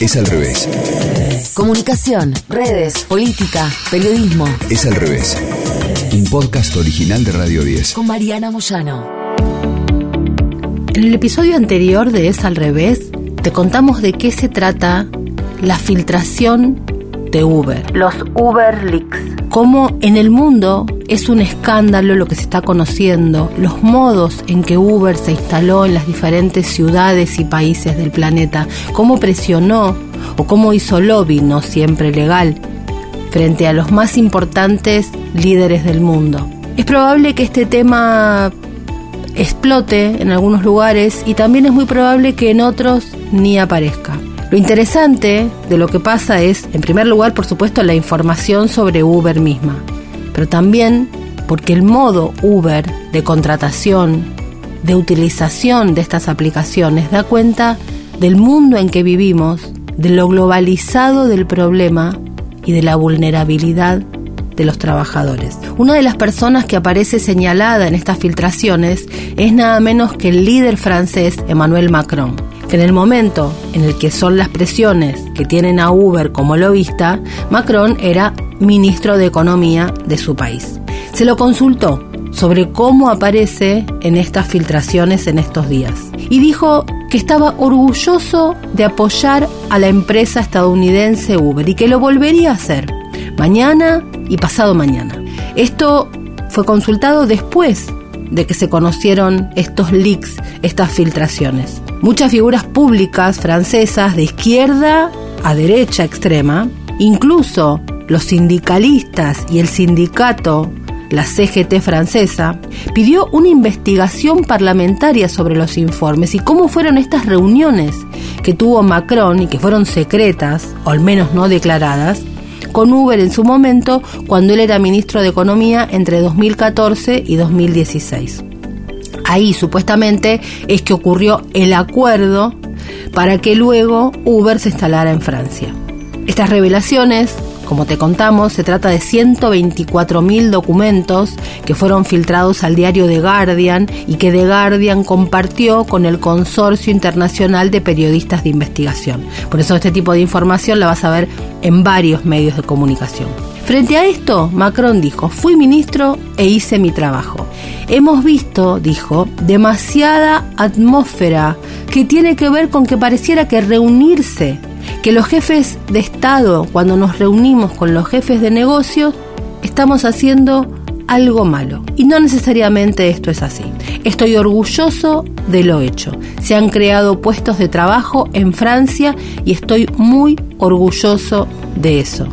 Es al revés. Comunicación, redes, política, periodismo. Es al revés. Un podcast original de Radio 10. Con Mariana Moyano. En el episodio anterior de Es al revés, te contamos de qué se trata la filtración de Uber. Los Uber Leaks. Cómo en el mundo es un escándalo lo que se está conociendo, los modos en que Uber se instaló en las diferentes ciudades y países del planeta, cómo presionó o cómo hizo lobby, no siempre legal, frente a los más importantes líderes del mundo. Es probable que este tema explote en algunos lugares y también es muy probable que en otros ni aparezca. Lo interesante de lo que pasa es, en primer lugar, por supuesto, la información sobre Uber misma, pero también porque el modo Uber de contratación, de utilización de estas aplicaciones, da cuenta del mundo en que vivimos, de lo globalizado del problema y de la vulnerabilidad de los trabajadores. Una de las personas que aparece señalada en estas filtraciones es nada menos que el líder francés Emmanuel Macron en el momento en el que son las presiones que tienen a Uber como lobista, Macron era ministro de Economía de su país. Se lo consultó sobre cómo aparece en estas filtraciones en estos días y dijo que estaba orgulloso de apoyar a la empresa estadounidense Uber y que lo volvería a hacer mañana y pasado mañana. Esto fue consultado después de que se conocieron estos leaks, estas filtraciones. Muchas figuras públicas francesas de izquierda a derecha extrema, incluso los sindicalistas y el sindicato, la CGT francesa, pidió una investigación parlamentaria sobre los informes y cómo fueron estas reuniones que tuvo Macron y que fueron secretas, o al menos no declaradas, con Uber en su momento cuando él era ministro de Economía entre 2014 y 2016 ahí supuestamente es que ocurrió el acuerdo para que luego Uber se instalara en Francia. Estas revelaciones, como te contamos, se trata de 124.000 documentos que fueron filtrados al diario The Guardian y que The Guardian compartió con el Consorcio Internacional de Periodistas de Investigación. Por eso este tipo de información la vas a ver en varios medios de comunicación. Frente a esto, Macron dijo, fui ministro e hice mi trabajo. Hemos visto, dijo, demasiada atmósfera que tiene que ver con que pareciera que reunirse, que los jefes de Estado, cuando nos reunimos con los jefes de negocios, estamos haciendo algo malo. Y no necesariamente esto es así. Estoy orgulloso de lo hecho. Se han creado puestos de trabajo en Francia y estoy muy orgulloso de eso.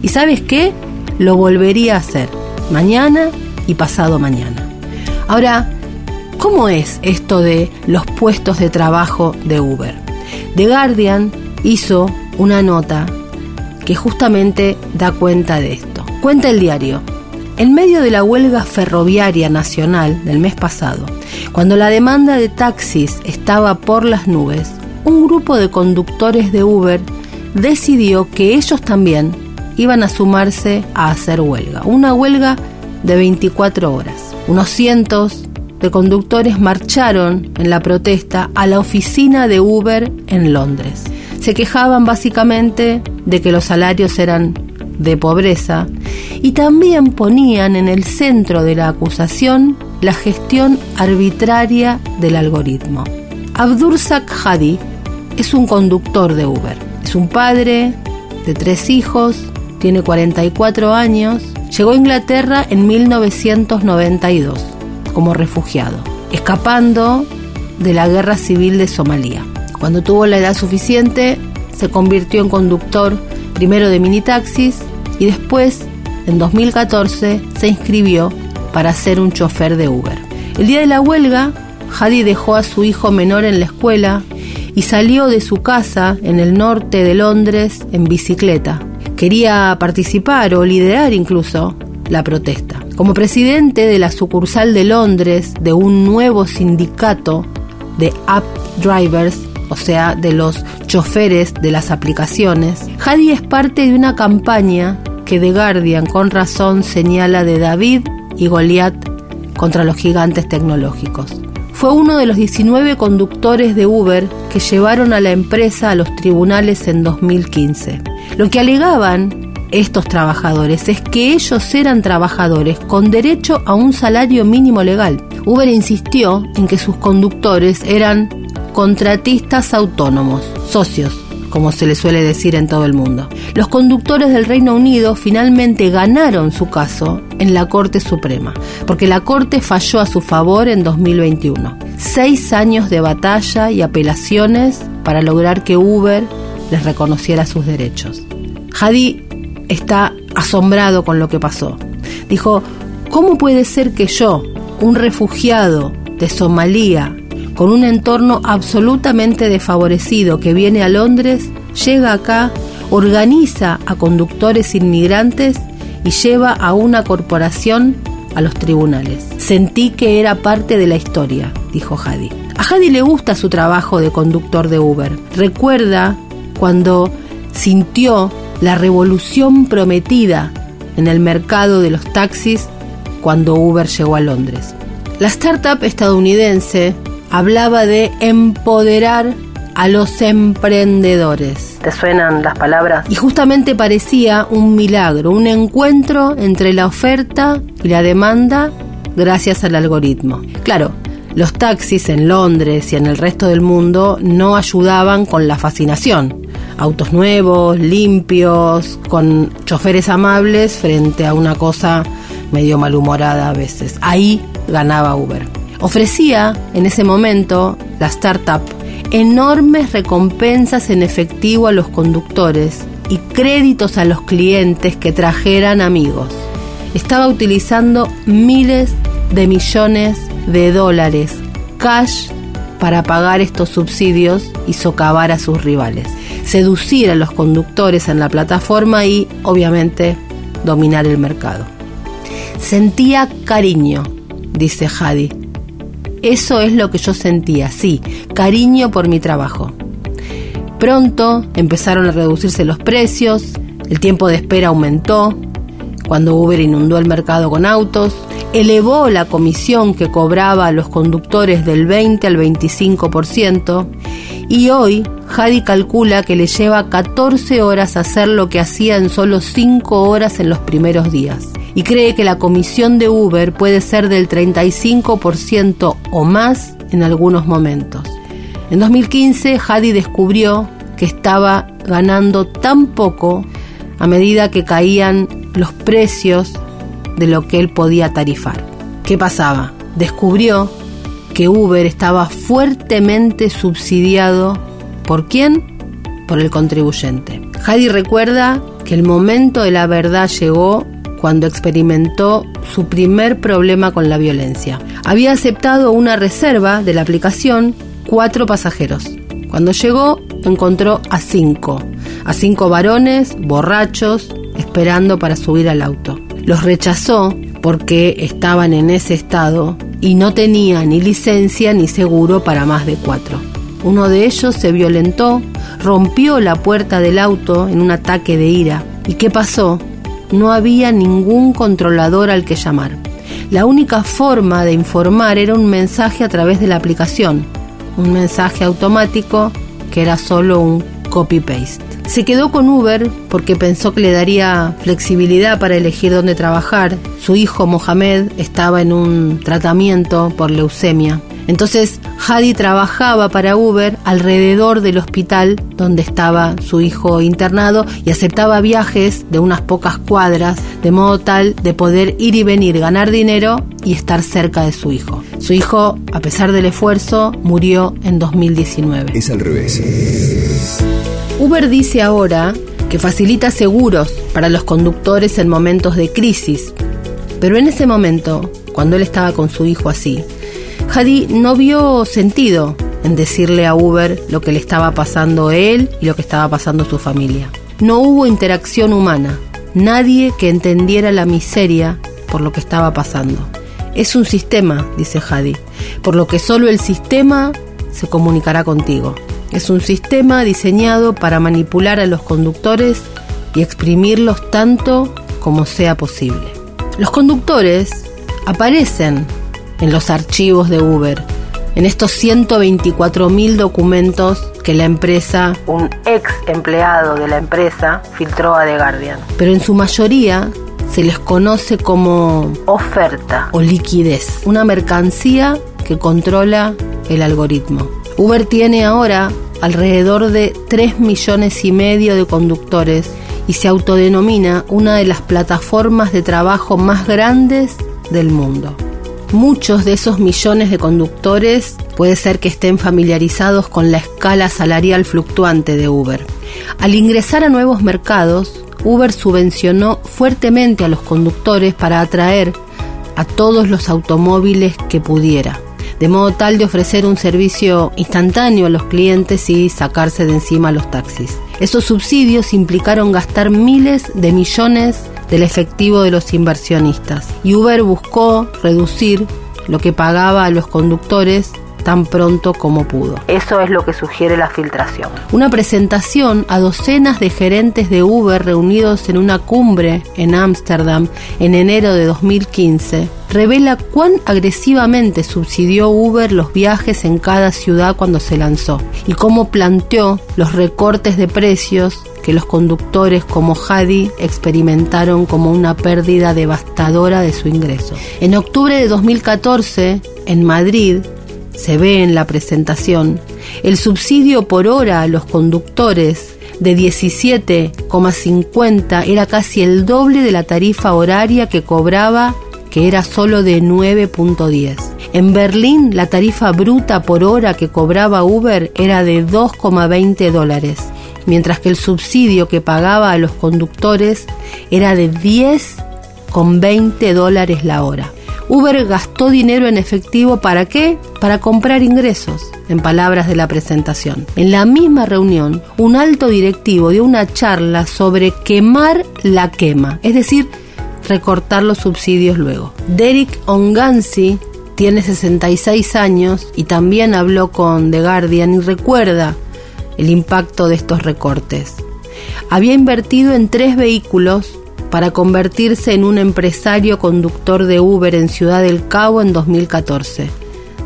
¿Y sabes qué? Lo volvería a hacer mañana y pasado mañana. Ahora, ¿cómo es esto de los puestos de trabajo de Uber? The Guardian hizo una nota que justamente da cuenta de esto. Cuenta el diario. En medio de la huelga ferroviaria nacional del mes pasado, cuando la demanda de taxis estaba por las nubes, un grupo de conductores de Uber decidió que ellos también iban a sumarse a hacer huelga. Una huelga de 24 horas. Unos cientos de conductores marcharon en la protesta a la oficina de Uber en Londres. Se quejaban básicamente de que los salarios eran de pobreza y también ponían en el centro de la acusación la gestión arbitraria del algoritmo. Abdurzak Hadi es un conductor de Uber. Es un padre de tres hijos tiene 44 años, llegó a Inglaterra en 1992 como refugiado, escapando de la guerra civil de Somalia. Cuando tuvo la edad suficiente, se convirtió en conductor primero de minitaxis y después, en 2014, se inscribió para ser un chofer de Uber. El día de la huelga, Hadi dejó a su hijo menor en la escuela y salió de su casa en el norte de Londres en bicicleta quería participar o liderar incluso la protesta. Como presidente de la sucursal de Londres de un nuevo sindicato de app drivers, o sea, de los choferes de las aplicaciones, Hadi es parte de una campaña que The Guardian con razón señala de David y Goliat contra los gigantes tecnológicos. fue uno de los 19 conductores de Uber que llevaron a la empresa a los tribunales en 2015. Lo que alegaban estos trabajadores es que ellos eran trabajadores con derecho a un salario mínimo legal. Uber insistió en que sus conductores eran contratistas autónomos, socios, como se le suele decir en todo el mundo. Los conductores del Reino Unido finalmente ganaron su caso en la Corte Suprema, porque la Corte falló a su favor en 2021. Seis años de batalla y apelaciones para lograr que Uber les reconociera sus derechos. Hadi está asombrado con lo que pasó. Dijo, ¿cómo puede ser que yo, un refugiado de Somalia, con un entorno absolutamente desfavorecido que viene a Londres, llega acá, organiza a conductores inmigrantes y lleva a una corporación a los tribunales. Sentí que era parte de la historia, dijo Hadi. A Hadi le gusta su trabajo de conductor de Uber. Recuerda cuando sintió la revolución prometida en el mercado de los taxis cuando Uber llegó a Londres. La startup estadounidense hablaba de empoderar a los emprendedores. ¿Te suenan las palabras? Y justamente parecía un milagro, un encuentro entre la oferta y la demanda gracias al algoritmo. Claro, los taxis en Londres y en el resto del mundo no ayudaban con la fascinación. Autos nuevos, limpios, con choferes amables frente a una cosa medio malhumorada a veces. Ahí ganaba Uber. Ofrecía en ese momento la startup enormes recompensas en efectivo a los conductores y créditos a los clientes que trajeran amigos. Estaba utilizando miles de millones de dólares cash para pagar estos subsidios y socavar a sus rivales, seducir a los conductores en la plataforma y, obviamente, dominar el mercado. Sentía cariño, dice Hadi, eso es lo que yo sentía, sí, cariño por mi trabajo. Pronto empezaron a reducirse los precios, el tiempo de espera aumentó, cuando Uber inundó el mercado con autos, elevó la comisión que cobraba a los conductores del 20 al 25% y hoy Hadi calcula que le lleva 14 horas hacer lo que hacía en solo 5 horas en los primeros días y cree que la comisión de Uber puede ser del 35% o más en algunos momentos. En 2015, Hadi descubrió que estaba ganando tan poco a medida que caían los precios de lo que él podía tarifar. ¿Qué pasaba? Descubrió que Uber estaba fuertemente subsidiado ¿por quién? Por el contribuyente. Hadi recuerda que el momento de la verdad llegó cuando experimentó su primer problema con la violencia. Había aceptado una reserva de la aplicación cuatro pasajeros. Cuando llegó encontró a cinco, a cinco varones borrachos esperando para subir al auto. Los rechazó porque estaban en ese estado y no tenía ni licencia ni seguro para más de cuatro. Uno de ellos se violentó, rompió la puerta del auto en un ataque de ira. ¿Y qué pasó? No había ningún controlador al que llamar. La única forma de informar era un mensaje a través de la aplicación, un mensaje automático que era solo un copy-paste. Se quedó con Uber porque pensó que le daría flexibilidad para elegir dónde trabajar. Su hijo Mohamed estaba en un tratamiento por leucemia entonces Hadi trabajaba para Uber alrededor del hospital donde estaba su hijo internado y aceptaba viajes de unas pocas cuadras de modo tal de poder ir y venir, ganar dinero y estar cerca de su hijo. Su hijo, a pesar del esfuerzo, murió en 2019. Es al revés. Uber dice ahora que facilita seguros para los conductores en momentos de crisis, pero en ese momento, cuando él estaba con su hijo así, Hadi no vio sentido en decirle a Uber lo que le estaba pasando a él y lo que estaba pasando a su familia. No hubo interacción humana, nadie que entendiera la miseria por lo que estaba pasando. Es un sistema, dice Hadi, por lo que solo el sistema se comunicará contigo. Es un sistema diseñado para manipular a los conductores y exprimirlos tanto como sea posible. Los conductores aparecen en los archivos de Uber, en estos 124 mil documentos que la empresa, un ex empleado de la empresa, filtró a The Guardian. Pero en su mayoría se les conoce como oferta o liquidez, una mercancía que controla el algoritmo. Uber tiene ahora alrededor de 3 millones y medio de conductores y se autodenomina una de las plataformas de trabajo más grandes del mundo. Muchos de esos millones de conductores puede ser que estén familiarizados con la escala salarial fluctuante de Uber. Al ingresar a nuevos mercados, Uber subvencionó fuertemente a los conductores para atraer a todos los automóviles que pudiera, de modo tal de ofrecer un servicio instantáneo a los clientes y sacarse de encima los taxis. Esos subsidios implicaron gastar miles de millones del efectivo de los inversionistas y Uber buscó reducir lo que pagaba a los conductores tan pronto como pudo. Eso es lo que sugiere la filtración. Una presentación a docenas de gerentes de Uber reunidos en una cumbre en Ámsterdam en enero de 2015 revela cuán agresivamente subsidió Uber los viajes en cada ciudad cuando se lanzó y cómo planteó los recortes de precios que los conductores como Hadi experimentaron como una pérdida devastadora de su ingreso. En octubre de 2014, en Madrid, se ve en la presentación, el subsidio por hora a los conductores de 17,50 era casi el doble de la tarifa horaria que cobraba, que era solo de 9.10. En Berlín, la tarifa bruta por hora que cobraba Uber era de 2,20 dólares, mientras que el subsidio que pagaba a los conductores era de 10,20 dólares la hora. Uber gastó dinero en efectivo para qué? Para comprar ingresos, en palabras de la presentación. En la misma reunión, un alto directivo dio una charla sobre quemar la quema, es decir, recortar los subsidios luego. Derek Ongansi tiene 66 años y también habló con The Guardian y recuerda el impacto de estos recortes. Había invertido en tres vehículos para convertirse en un empresario conductor de Uber en Ciudad del Cabo en 2014,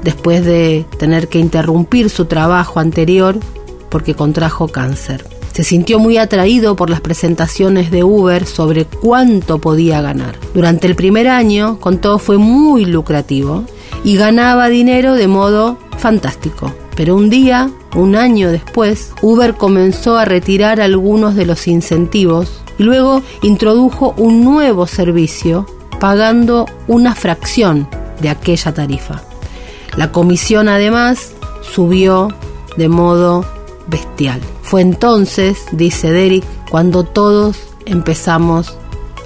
después de tener que interrumpir su trabajo anterior porque contrajo cáncer. Se sintió muy atraído por las presentaciones de Uber sobre cuánto podía ganar. Durante el primer año, con todo, fue muy lucrativo y ganaba dinero de modo fantástico. Pero un día, un año después, Uber comenzó a retirar algunos de los incentivos y luego introdujo un nuevo servicio pagando una fracción de aquella tarifa. La comisión además subió de modo bestial. Fue entonces, dice Derek, cuando todos empezamos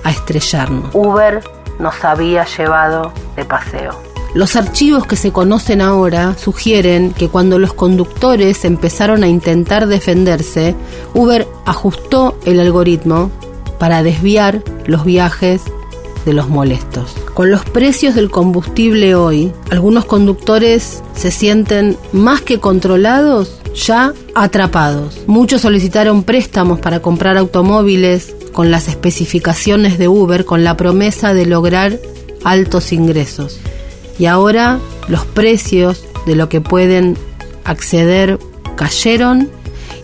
a estrellarnos. Uber nos había llevado de paseo. Los archivos que se conocen ahora sugieren que cuando los conductores empezaron a intentar defenderse, Uber ajustó el algoritmo para desviar los viajes de los molestos. Con los precios del combustible hoy, algunos conductores se sienten más que controlados, ya atrapados. Muchos solicitaron préstamos para comprar automóviles con las especificaciones de Uber con la promesa de lograr altos ingresos y ahora los precios de lo que pueden acceder cayeron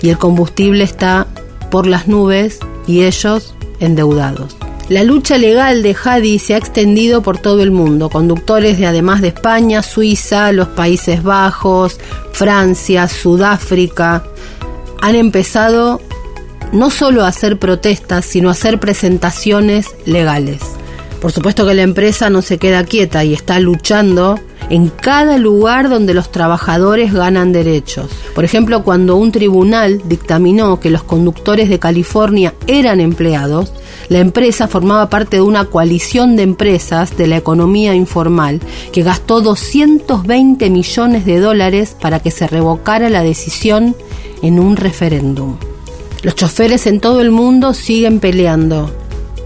y el combustible está por las nubes y ellos endeudados. La lucha legal de Hadi se ha extendido por todo el mundo. Conductores de además de España, Suiza, los Países Bajos, Francia, Sudáfrica han empezado no solo a hacer protestas, sino a hacer presentaciones legales. Por supuesto que la empresa no se queda quieta y está luchando en cada lugar donde los trabajadores ganan derechos. Por ejemplo, cuando un tribunal dictaminó que los conductores de California eran empleados, la empresa formaba parte de una coalición de empresas de la economía informal que gastó 220 millones de dólares para que se revocara la decisión en un referéndum. Los choferes en todo el mundo siguen peleando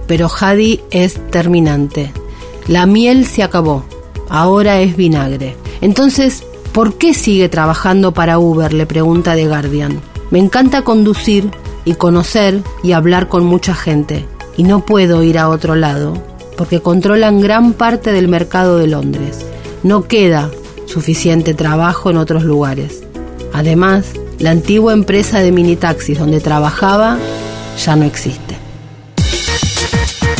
pero Hadi es terminante. La miel se acabó, ahora es vinagre. Entonces, ¿por qué sigue trabajando para Uber? le pregunta The Guardian. Me encanta conducir y conocer y hablar con mucha gente, y no puedo ir a otro lado, porque controlan gran parte del mercado de Londres. No queda suficiente trabajo en otros lugares. Además, la antigua empresa de minitaxis donde trabajaba ya no existe.